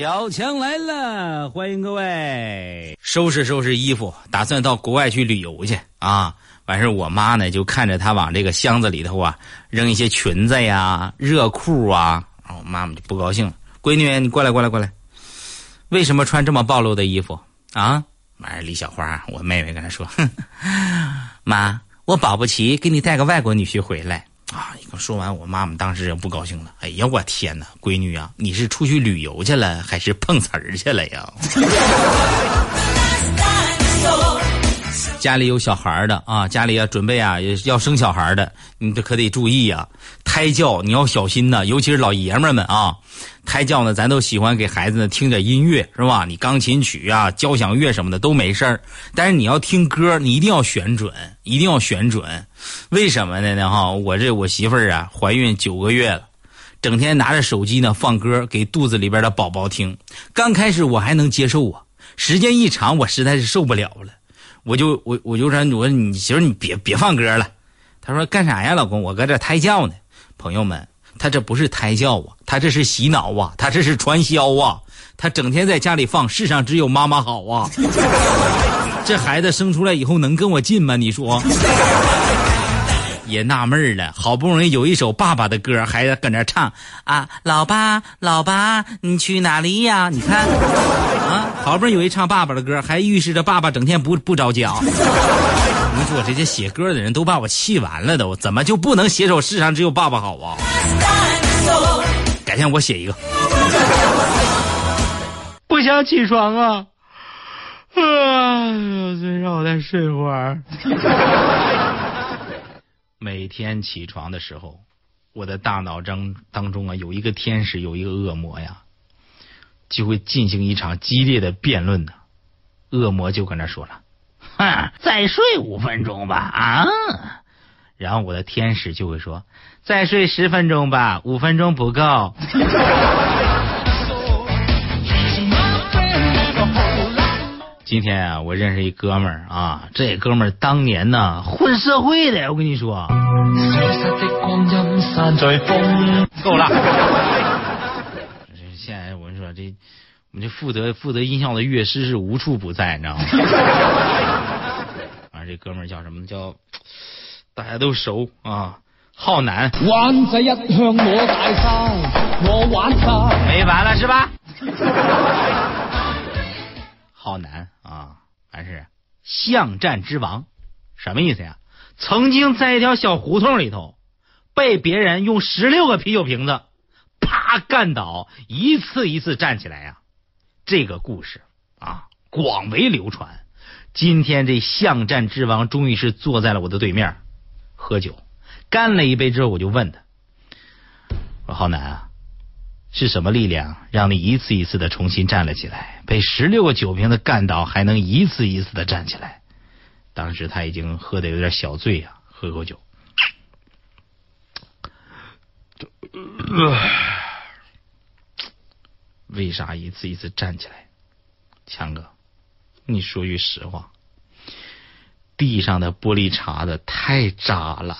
小强来了，欢迎各位！收拾收拾衣服，打算到国外去旅游去啊！完事我妈呢就看着他往这个箱子里头啊扔一些裙子呀、热裤啊，然后妈妈就不高兴了。闺女，你过来，过来，过来！为什么穿这么暴露的衣服啊？完事李小花，我妹妹跟她说：“哼，妈，我保不齐给你带个外国女婿回来。”啊！一说完，我妈妈当时就不高兴了。哎呀，我天哪，闺女啊，你是出去旅游去了，还是碰瓷儿去了呀？家里有小孩的啊，家里要准备啊，要生小孩的，你这可得注意呀。胎教你要小心呐，尤其是老爷们们啊。胎教呢，咱都喜欢给孩子呢听点音乐，是吧？你钢琴曲啊、交响乐什么的都没事儿，但是你要听歌，你一定要选准，一定要选准。为什么呢？呢哈，我这我媳妇儿啊，怀孕九个月了，整天拿着手机呢放歌给肚子里边的宝宝听。刚开始我还能接受啊，时间一长，我实在是受不了了。我就我我就说我说你媳妇你别别放歌了，他说干啥呀老公我搁这胎教呢，朋友们他这不是胎教啊，他这是洗脑啊，他这是传销啊，他整天在家里放世上只有妈妈好啊，这孩子生出来以后能跟我近吗？你说？也纳闷了，好不容易有一首爸爸的歌，还搁那唱啊，老爸，老爸，你去哪里呀？你看，啊，好不容易有一唱爸爸的歌，还预示着爸爸整天不不着脚。你说我这些写歌的人都把我气完了，都怎么就不能写首世上只有爸爸好啊？改天我写一个。不想起床啊！啊，先让我再睡会儿。每天起床的时候，我的大脑中当中啊，有一个天使，有一个恶魔呀，就会进行一场激烈的辩论呢。恶魔就跟那说了：“哼，再睡五分钟吧，啊。”然后我的天使就会说：“再睡十分钟吧，五分钟不够。”今天啊，我认识一哥们儿啊，这哥们儿当年呢混社会的，我跟你说。够了。这我们这负责负责音效的乐师是无处不在，你知道吗？啊，这哥们儿叫什么？叫大家都熟啊，浩南。玩仔一向我大晒，我玩晒。没完了是吧？浩南啊，还是巷战之王，什么意思呀？曾经在一条小胡同里头，被别人用十六个啤酒瓶子啪干倒，一次一次站起来呀。这个故事啊，广为流传。今天这巷战之王终于是坐在了我的对面，喝酒，干了一杯之后，我就问他：“说浩南啊。”是什么力量让你一次一次的重新站了起来？被十六个酒瓶子干倒，还能一次一次的站起来？当时他已经喝的有点小醉呀，喝口酒，为啥一次一次站起来？强哥，你说句实话，地上的玻璃碴子太渣了。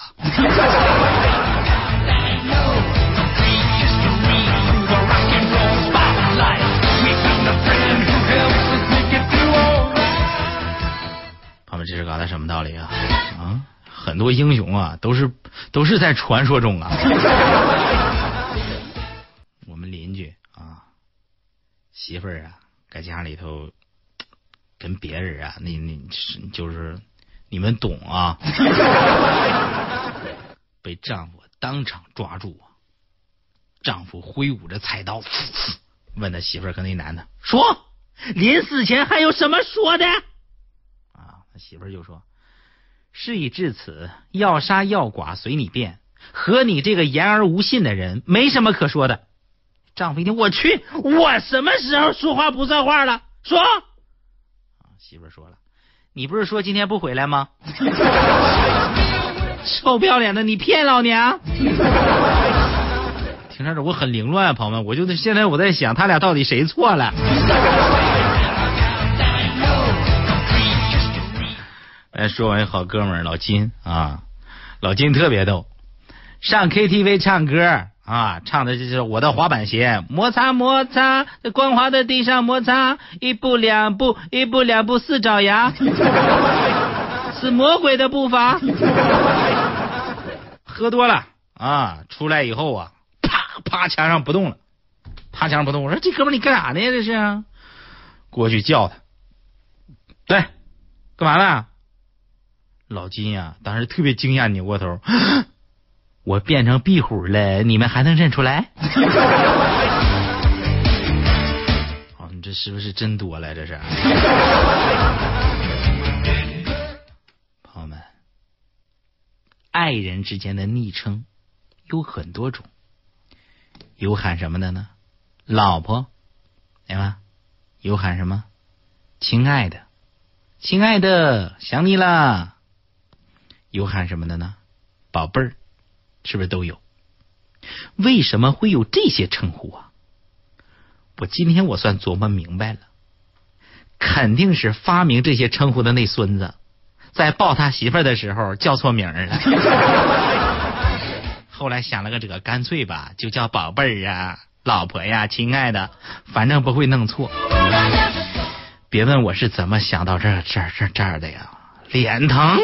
这是搞的什么道理啊？啊，很多英雄啊，都是都是在传说中啊。媳妇儿啊，在家里头跟别人啊，那那就是你们懂啊。被丈夫当场抓住，丈夫挥舞着菜刀，问他媳妇儿跟那男的说：“临死前还有什么说的？”啊，他媳妇儿就说：“事已至此，要杀要剐随你便，和你这个言而无信的人没什么可说的。”丈夫一听，我去，我什么时候说话不算话了？说，媳妇儿说了：“你不是说今天不回来吗？” 臭不要脸的，你骗老娘！听着这我很凌乱啊，朋友们，我就现在我在想，他俩到底谁错了？哎，说完好哥们儿老金啊，老金特别逗，上 KTV 唱歌啊，唱的就是我的滑板鞋，摩擦摩擦，在光滑的地上摩擦，一步两步，一步两步似爪牙，是魔鬼的步伐。喝多了啊，出来以后啊，啪趴墙上不动了，趴墙上不动。我说这哥们你干啥呢？这是，过去叫他，对，干嘛呢？老金呀，当时特别惊讶，扭过头。我变成壁虎了，你们还能认出来？哦，你这是不是真多了？这是，朋友们，爱人之间的昵称有很多种，有喊什么的呢？老婆，对吧？有喊什么？亲爱的，亲爱的，想你了。有喊什么的呢？宝贝儿。是不是都有？为什么会有这些称呼啊？我今天我算琢磨明白了，肯定是发明这些称呼的那孙子，在抱他媳妇儿的时候叫错名了。后来想了个辙，干脆吧，就叫宝贝儿啊、老婆呀、亲爱的，反正不会弄错。别问我是怎么想到这这这这儿的呀，脸疼。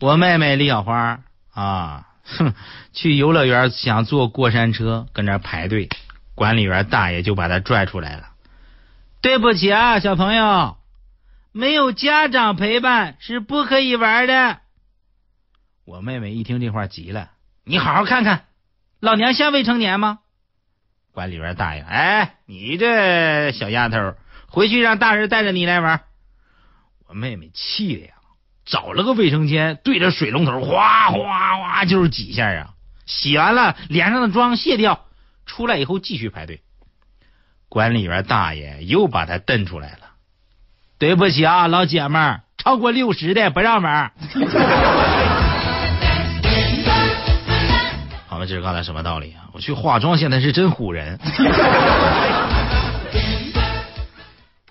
我妹妹李小花啊，哼，去游乐园想坐过山车，跟那排队，管理员大爷就把她拽出来了。对不起啊，小朋友，没有家长陪伴是不可以玩的。我妹妹一听这话急了，你好好看看，老娘像未成年吗？管理员大爷，哎，你这小丫头，回去让大人带着你来玩。我妹妹气的呀。找了个卫生间，对着水龙头哗哗哗就是几下啊！洗完了，脸上的妆卸掉，出来以后继续排队。管理员大爷又把他瞪出来了。对不起啊，老姐们儿，超过六十的不让玩。好了，这是刚才什么道理啊？我去化妆现在是真唬人。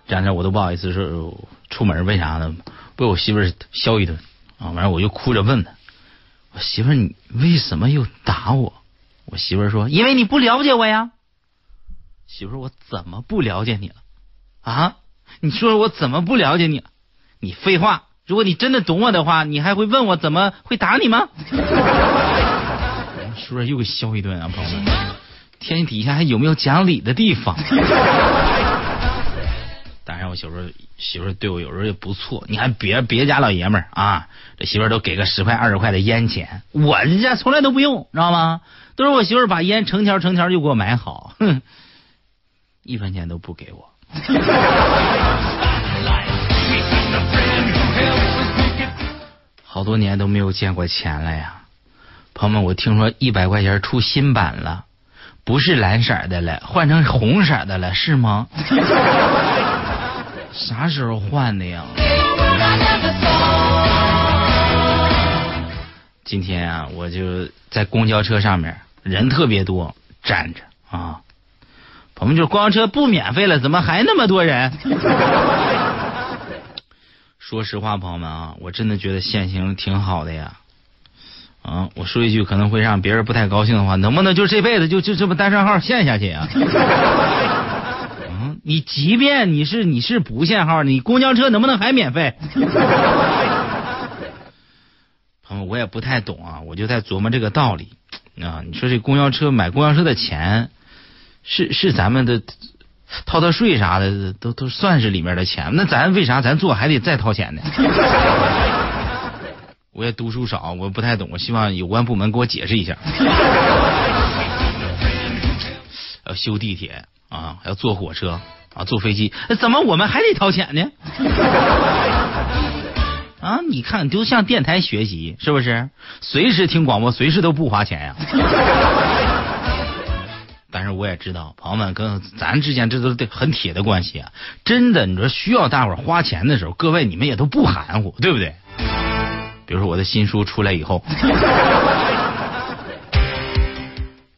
这两天我都不好意思说出门，为啥呢？被我媳妇儿削一顿啊！完了我就哭着问他：“我媳妇儿，你为什么又打我？”我媳妇儿说：“因为你不了解我呀。”媳妇儿，我怎么不了解你了？啊？你说我怎么不了解你了？你废话！如果你真的懂我的话，你还会问我怎么会打你吗？是不是又给削一顿啊，朋友们？天底下还有没有讲理的地方？我媳妇儿媳妇儿对我有时候也不错。你看别别家老爷们儿啊，这媳妇儿都给个十块二十块的烟钱，我家从来都不用，知道吗？都是我媳妇儿把烟成条成条就给我买好，哼，一分钱都不给我。好多年都没有见过钱了呀，朋友们，我听说一百块钱出新版了，不是蓝色的了，换成红色的了，是吗？啥时候换的呀？今天啊，我就在公交车上面，人特别多，站着啊。朋友们，就公交车不免费了，怎么还那么多人？说实话，朋友们啊，我真的觉得限行挺好的呀。啊，我说一句可能会让别人不太高兴的话，能不能就这辈子就就这么单双号限下去啊？你即便你是你是不限号，你公交车能不能还免费？朋友，我也不太懂啊，我就在琢磨这个道理啊。你说这公交车买公交车的钱，是是咱们的掏掏税啥的，都都算是里面的钱。那咱为啥咱坐还得再掏钱呢？我也读书少，我不太懂，我希望有关部门给我解释一下。要 修地铁。啊，要坐火车啊，坐飞机，怎么我们还得掏钱呢？啊，你看，都向电台学习，是不是？随时听广播，随时都不花钱呀。但是我也知道，朋友们跟咱之间这都是很铁的关系啊。真的，你说需要大伙花钱的时候，各位你们也都不含糊，对不对？比如说我的新书出来以后，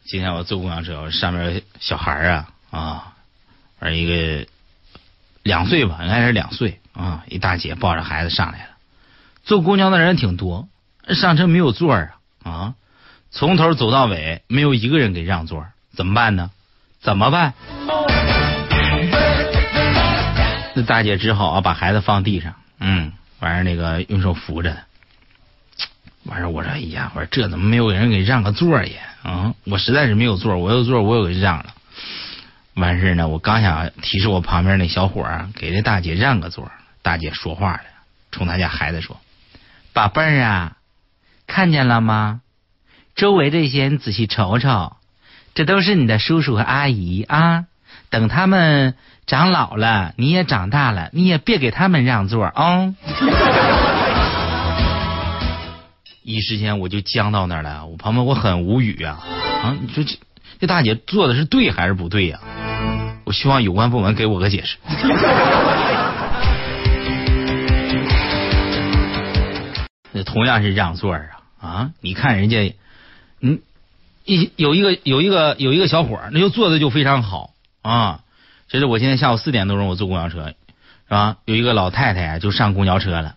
今天我坐公交车，上面小孩啊。啊，而一个两岁吧，应该是两岁啊。一大姐抱着孩子上来了，坐公交的人挺多上车没有座啊啊，从头走到尾没有一个人给让座，怎么办呢？怎么办？那大姐只好啊把孩子放地上，嗯，完事那个用手扶着。完事我说哎呀，我说这怎么没有人给让个座儿呀？啊，我实在是没有座，我有座我有给让了。完事呢，我刚想提示我旁边那小伙儿给这大姐让个座，大姐说话了，冲他家孩子说：“宝贝儿啊，看见了吗？周围这些你仔细瞅瞅，这都是你的叔叔和阿姨啊。等他们长老了，你也长大了，你也别给他们让座啊。”一时间我就僵到那儿了，我旁边我很无语啊啊！你说这这大姐做的是对还是不对呀？我希望有关部门给我个解释。那同样是让座啊啊！你看人家，嗯，一有一个有一个有一个小伙儿，那就坐的就非常好啊。这是我今天下午四点多钟我坐公交车，是吧？有一个老太太就上公交车了，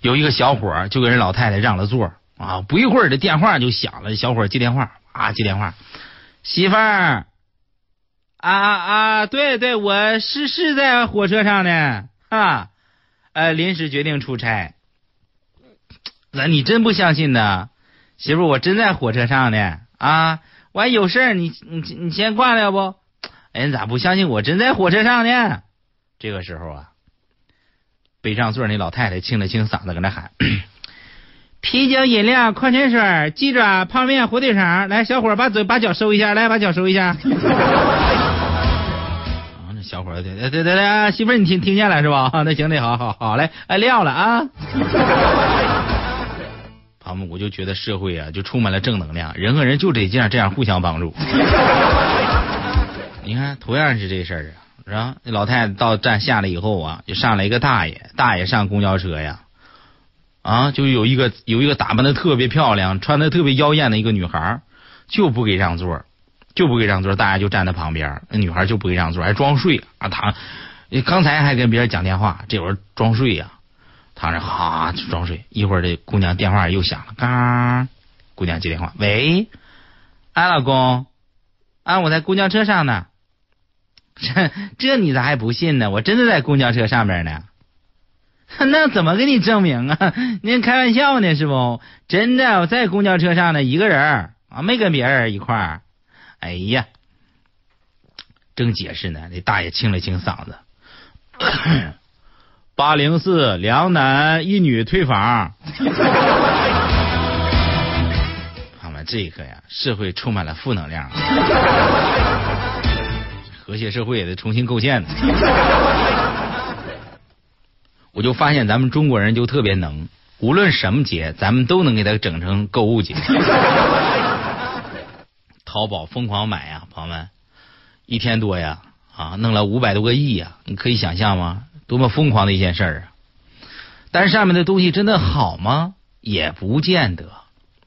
有一个小伙儿就给人老太太让了座。啊！不一会儿，这电话就响了。小伙接电话啊，接电话，媳妇儿啊啊！对对，我是是在火车上呢啊，呃，临时决定出差。那你真不相信呢？媳妇，我真在火车上呢啊！我还有事儿，你你你先挂了不？哎，你咋不相信我真在火车上呢？这个时候啊，北上座那老太太清了清嗓子，搁那喊。啤酒、饮料、矿泉水、鸡爪、泡面、火腿肠，来，小伙把嘴、把脚收一下，来，把脚收一下。小伙儿对对对对，媳妇儿你听听见了是吧？那行，那好好好嘞，哎，撂了啊。他们我就觉得社会啊，就充满了正能量，人和人就得这样这样互相帮助。你看，同样是这事儿啊，是吧？那老太太到站下来以后啊，就上来一个大爷，大爷上公交车呀。啊，就有一个有一个打扮的特别漂亮、穿的特别妖艳的一个女孩，就不给让座，就不给让座，大家就站在旁边，那女孩就不给让座，还装睡啊躺，刚才还跟别人讲电话，这会儿装睡呀，躺着哈就装睡，一会儿这姑娘电话又响了，嘎，姑娘接电话，喂，啊老公，啊，我在公交车上呢，这这你咋还不信呢？我真的在公交车上面呢。那怎么给你证明啊？您开玩笑呢是不？真的，我在公交车上呢，一个人啊，没跟别人一块儿。哎呀，正解释呢，那大爷清了清嗓子。八零四，两男一女退房。看完这一刻呀，社会充满了负能量，和谐社会也得重新构建呢。我就发现咱们中国人就特别能，无论什么节，咱们都能给他整成购物节。淘宝疯狂买呀，朋友们，一天多呀，啊，弄了五百多个亿呀，你可以想象吗？多么疯狂的一件事儿啊！但是上面的东西真的好吗？也不见得。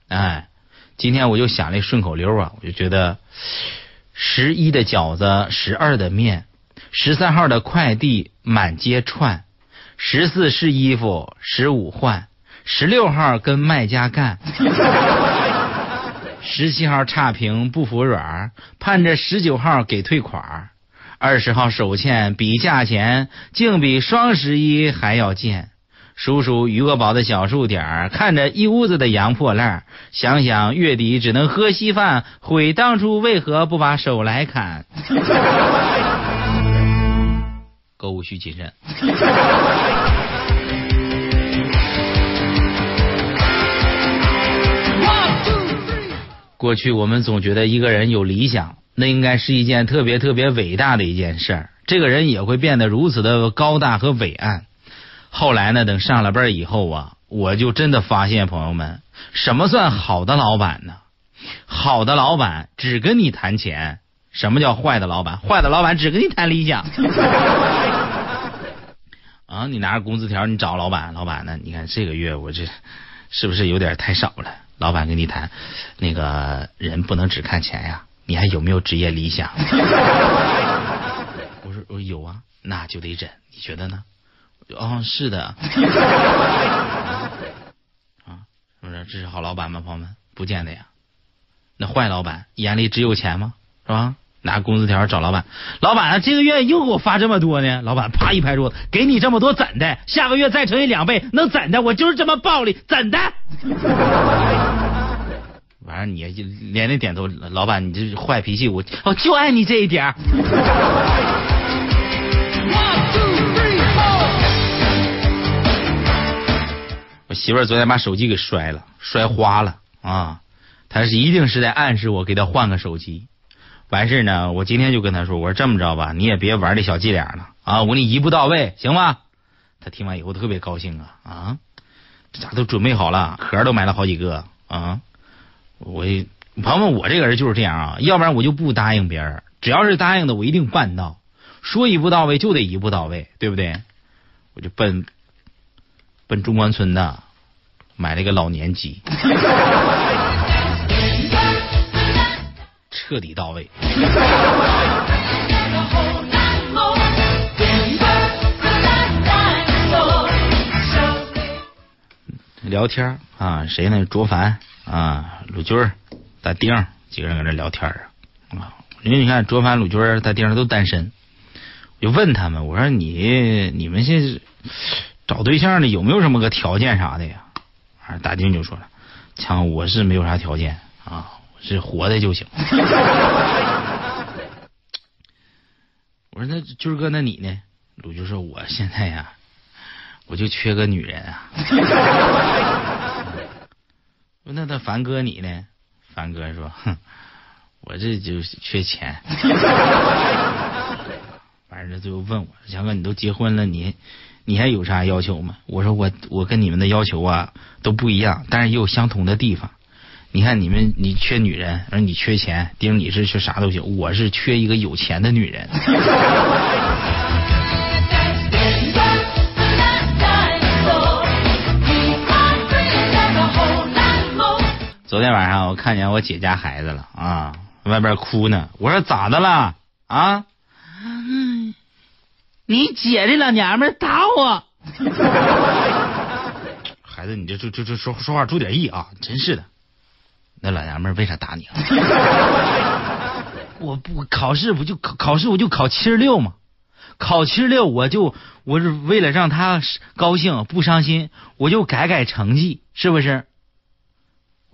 哎，今天我就想了顺口溜啊，我就觉得十一的饺子，十二的面，十三号的快递满街串。十四试衣服，十五换，十六号跟卖家干，十七号差评不服软，盼着十九号给退款，二十号手欠比价钱，竟比双十一还要贱。数数余额宝的小数点，看着一屋子的洋破烂，想想月底只能喝稀饭，悔当初为何不把手来砍。购物需谨慎。过去我们总觉得一个人有理想，那应该是一件特别特别伟大的一件事儿，这个人也会变得如此的高大和伟岸。后来呢，等上了班以后啊，我就真的发现，朋友们，什么算好的老板呢？好的老板只跟你谈钱。什么叫坏的老板？坏的老板只跟你谈理想。啊，你拿着工资条，你找老板，老板呢？你看这个月我这是不是有点太少了？老板跟你谈，那个人不能只看钱呀，你还有没有职业理想？我说我有啊，那就得忍，你觉得呢？哦，是的。啊，是不是这是好老板吗？朋友们，不见得呀。那坏老板眼里只有钱吗？是吧？拿工资条找老板，老板这个月又给我发这么多呢？老板啪一拍桌子，给你这么多怎的？下个月再乘以两倍，能怎的？我就是这么暴力，怎的？完了，你连连点头，老板，你这坏脾气，我我就爱你这一点。我媳妇儿昨天把手机给摔了，摔花了啊！她是一定是在暗示我给她换个手机。完事呢，我今天就跟她说，我说这么着吧，你也别玩这小伎俩了啊，我给你一步到位，行吗？她听完以后特别高兴啊啊！这家都准备好了，盒都买了好几个啊！我朋友们，我这个人就是这样啊，要不然我就不答应别人，只要是答应的，我一定办到。说一步到位就得一步到位，对不对？我就奔奔中关村的买了一个老年机，彻底到位。聊天啊，谁呢？卓凡啊，鲁军儿、大丁几个人搁这聊天啊啊。因为你看，卓凡、鲁军儿、大丁都单身，我就问他们，我说你你们现在找对象呢，有没有什么个条件啥的呀？啊，大丁就说了，强，我是没有啥条件啊，我是活的就行。我说那军哥，那你呢？鲁军说，我现在呀。我就缺个女人啊！那那凡哥你呢？凡哥说：“哼，我这就缺钱。”完了，最后问我：“强哥，你都结婚了，你你还有啥要求吗？”我说：“我我跟你们的要求啊都不一样，但是也有相同的地方。你看你们，你缺女人，而你缺钱，丁你是缺啥都行，我是缺一个有钱的女人。”昨天晚上我看见我姐家孩子了啊，外边哭呢。我说咋的了啊？你姐这老娘们打我。孩子，你这这这这说说话注点意啊！真是的，那老娘们为啥打你？啊 我不考试不就考考试我就考七十六吗？考七十六我就我是为了让他高兴不伤心，我就改改成绩，是不是？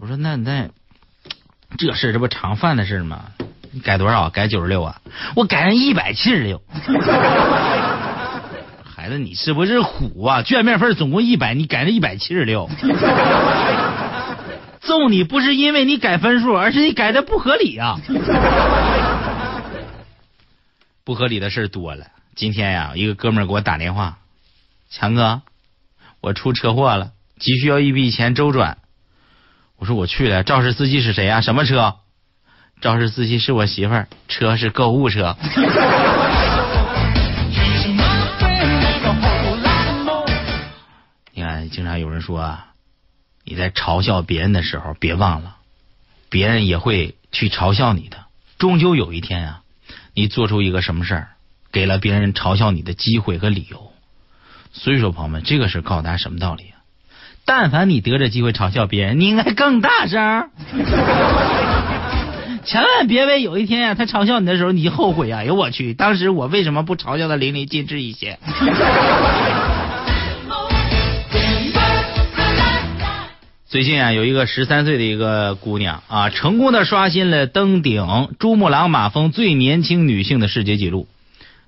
我说那那这事这不常犯的事吗？你改多少？改九十六啊？我改成一百七十六。孩子，你是不是虎啊？卷面分总共一百，你改成一百七十六。揍你不是因为你改分数，而是你改的不合理啊！不合理的事多了。今天呀，一个哥们儿给我打电话，强哥，我出车祸了，急需要一笔钱周转。我说我去了，肇事司机是谁呀？什么车？肇事司机是我媳妇儿，车是购物车。你看，经常有人说啊，你在嘲笑别人的时候，别忘了，别人也会去嘲笑你的。终究有一天啊，你做出一个什么事儿，给了别人嘲笑你的机会和理由。所以说，朋友们，这个是告诉大家什么道理？但凡你得着机会嘲笑别人，你应该更大声，千万别为有一天啊他嘲笑你的时候你后悔啊！哎呦我去，当时我为什么不嘲笑的淋漓尽致一些？最近啊，有一个十三岁的一个姑娘啊，成功的刷新了登顶珠穆朗玛峰最年轻女性的世界纪录。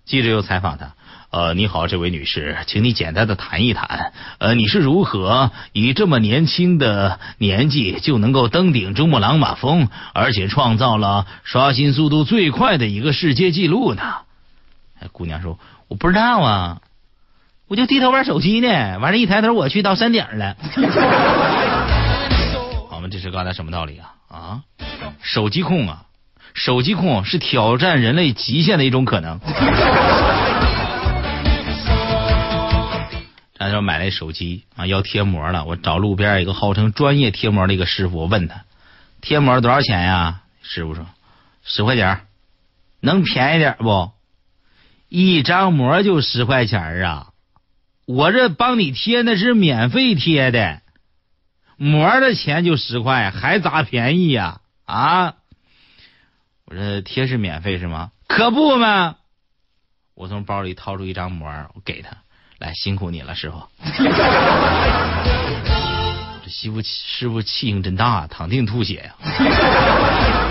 记者又采访她。呃，你好，这位女士，请你简单的谈一谈，呃，你是如何以这么年轻的年纪就能够登顶珠穆朗玛峰，而且创造了刷新速度最快的一个世界纪录呢？哎，姑娘说，我不知道啊，我就低头玩手机呢，完了，一抬头我去到山顶了。我们这是刚才什么道理啊？啊，手机控啊，手机控是挑战人类极限的一种可能。咱就买了手机啊，要贴膜了。我找路边一个号称专业贴膜的一个师傅，我问他贴膜多少钱呀？师傅说十块钱，能便宜点不？一张膜就十块钱啊！我这帮你贴那是免费贴的，膜的钱就十块，还咋便宜呀？啊！我这贴是免费是吗？可不嘛！我从包里掏出一张膜，我给他，来辛苦你了，师傅。这媳妇师傅气性真大，躺定吐血呀、啊。